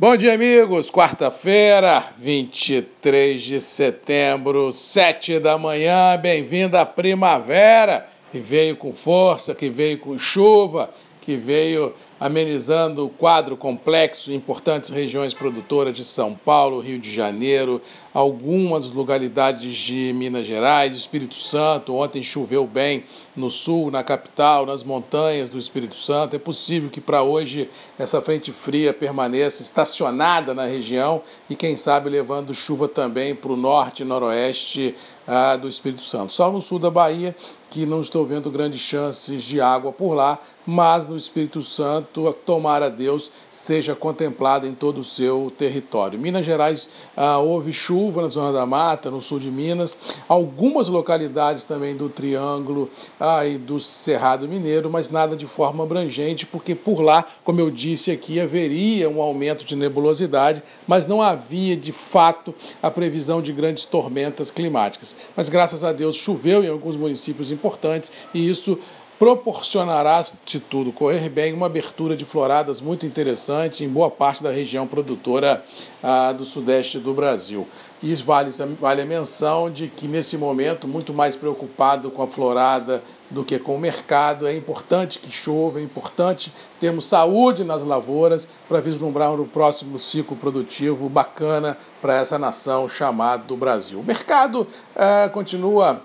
Bom dia, amigos. Quarta-feira, 23 de setembro, 7 da manhã. Bem-vindo à primavera, que veio com força, que veio com chuva, que veio amenizando o quadro complexo em importantes regiões produtoras de São Paulo, Rio de Janeiro, algumas localidades de Minas Gerais, Espírito Santo. Ontem choveu bem no sul, na capital, nas montanhas do Espírito Santo. É possível que para hoje essa frente fria permaneça estacionada na região e, quem sabe, levando chuva também para o norte e noroeste ah, do Espírito Santo. Só no sul da Bahia que não estou vendo grandes chances de água por lá, mas no Espírito Santo, tomar a Deus seja contemplado em todo o seu território. Minas Gerais ah, houve chuva na zona da mata, no sul de Minas, algumas localidades também do Triângulo ah, e do Cerrado Mineiro, mas nada de forma abrangente, porque por lá, como eu disse aqui, haveria um aumento de nebulosidade, mas não havia de fato a previsão de grandes tormentas climáticas. Mas graças a Deus choveu em alguns municípios importantes e isso proporcionará, se tudo correr bem, uma abertura de floradas muito interessante em boa parte da região produtora ah, do sudeste do Brasil. E vale, vale a menção de que, nesse momento, muito mais preocupado com a florada do que com o mercado, é importante que chova, é importante termos saúde nas lavouras para vislumbrar um próximo ciclo produtivo bacana para essa nação chamada Brasil. O mercado ah, continua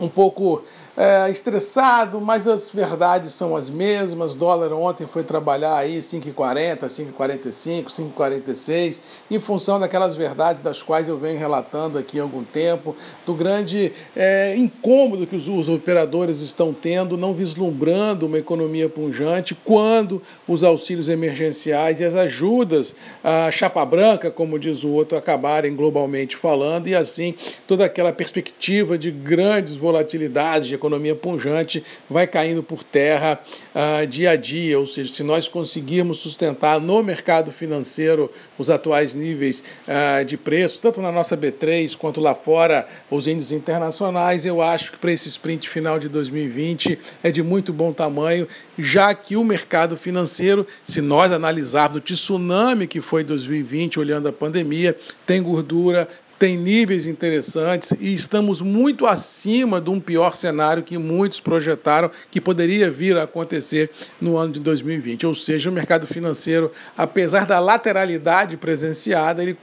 um pouco é, estressado, mas as verdades são as mesmas. Dólar ontem foi trabalhar aí 5,40, 5,45, 5,46, em função daquelas verdades das quais eu venho relatando aqui há algum tempo, do grande é, incômodo que os, os operadores estão tendo, não vislumbrando uma economia punjante, quando os auxílios emergenciais e as ajudas, a chapa branca, como diz o outro, acabarem globalmente falando, e assim toda aquela perspectiva de grandes volatilidades, de economia punjante vai caindo por terra uh, dia a dia, ou seja, se nós conseguirmos sustentar no mercado financeiro os atuais níveis uh, de preço, tanto na nossa B3 quanto lá fora, os índices internacionais, eu acho que para esse sprint final de 2020 é de muito bom tamanho, já que o mercado financeiro, se nós analisarmos o tsunami que foi 2020, olhando a pandemia, tem gordura, tem níveis interessantes e estamos muito acima de um pior cenário que muitos projetaram que poderia vir a acontecer no ano de 2020. Ou seja, o mercado financeiro, apesar da lateralidade presenciada, ele,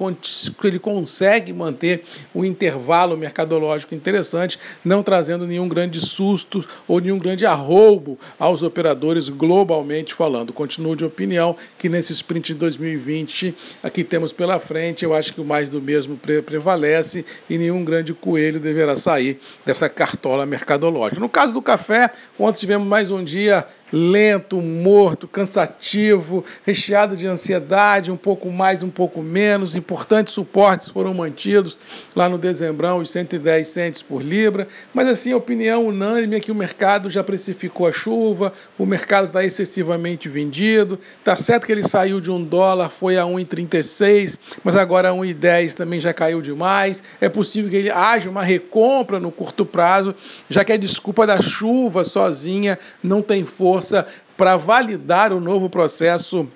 ele consegue manter o um intervalo mercadológico interessante, não trazendo nenhum grande susto ou nenhum grande arroubo aos operadores globalmente falando. Continuo de opinião que nesse sprint de 2020 aqui temos pela frente, eu acho que o mais do mesmo prevalece prevalece e nenhum grande coelho deverá sair dessa cartola mercadológica. No caso do café, ontem tivemos mais um dia lento, morto, cansativo, recheado de ansiedade, um pouco mais, um pouco menos. Importantes suportes foram mantidos lá no dezembrão, os 110 centes por libra. Mas, assim, a opinião unânime é que o mercado já precificou a chuva, o mercado está excessivamente vendido. Tá certo que ele saiu de um dólar, foi a 1,36, mas agora a 1,10 também já caiu demais. É possível que ele haja uma recompra no curto prazo, já que a desculpa da chuva sozinha não tem força força para validar o novo processo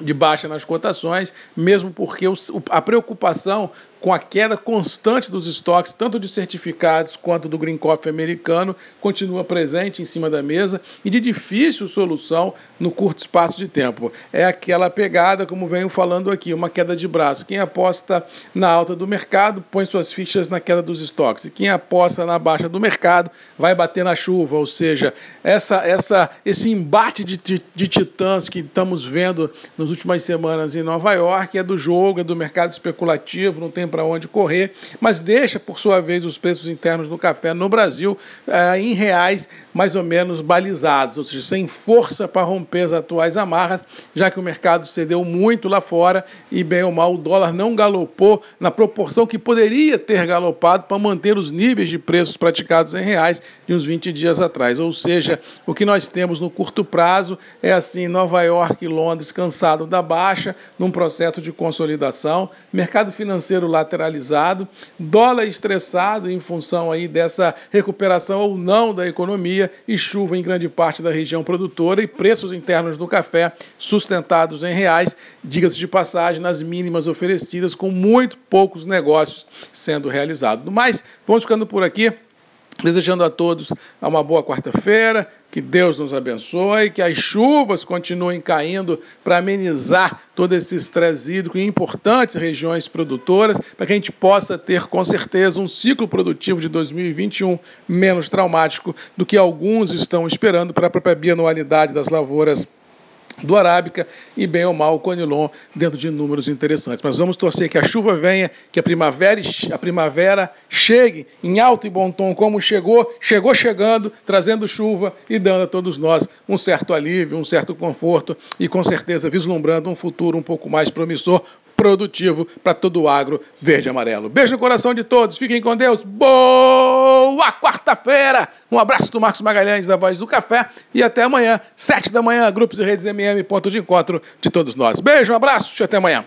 de baixa nas cotações, mesmo porque a preocupação com a queda constante dos estoques, tanto de certificados quanto do Green Coffee americano, continua presente em cima da mesa e de difícil solução no curto espaço de tempo. É aquela pegada, como venho falando aqui, uma queda de braço. Quem aposta na alta do mercado põe suas fichas na queda dos estoques. E quem aposta na baixa do mercado vai bater na chuva. Ou seja, essa, essa, esse embate de, de titãs que estamos vendo nas últimas semanas em Nova York é do jogo, é do mercado especulativo, não tem para onde correr, mas deixa, por sua vez, os preços internos do café no Brasil eh, em reais mais ou menos balizados, ou seja, sem força para romper as atuais amarras, já que o mercado cedeu muito lá fora e, bem ou mal, o dólar não galopou na proporção que poderia ter galopado para manter os níveis de preços praticados em reais de uns 20 dias atrás. Ou seja, o que nós temos no curto prazo é assim: Nova York e Londres cansado da baixa, num processo de consolidação, mercado financeiro lá lateralizado, dólar estressado em função aí dessa recuperação ou não da economia e chuva em grande parte da região produtora e preços internos do café sustentados em reais, diga-se de passagem, nas mínimas oferecidas, com muito poucos negócios sendo realizados. No mais, vamos ficando por aqui. Desejando a todos uma boa quarta-feira, que Deus nos abençoe, que as chuvas continuem caindo para amenizar todo esse estresse hídrico em importantes regiões produtoras, para que a gente possa ter com certeza um ciclo produtivo de 2021 menos traumático do que alguns estão esperando para a própria bianualidade das lavouras do Arábica e bem ou mal o Conilon dentro de números interessantes. Mas vamos torcer que a chuva venha, que a primavera, a primavera chegue em alto e bom tom como chegou, chegou chegando, trazendo chuva e dando a todos nós um certo alívio, um certo conforto e com certeza vislumbrando um futuro um pouco mais promissor produtivo para todo o agro verde e amarelo. Beijo no coração de todos, fiquem com Deus. Boa quarta-feira! Um abraço do Marcos Magalhães da Voz do Café e até amanhã, sete da manhã, grupos e redes MM, ponto de encontro de todos nós. Beijo, um abraço e até amanhã.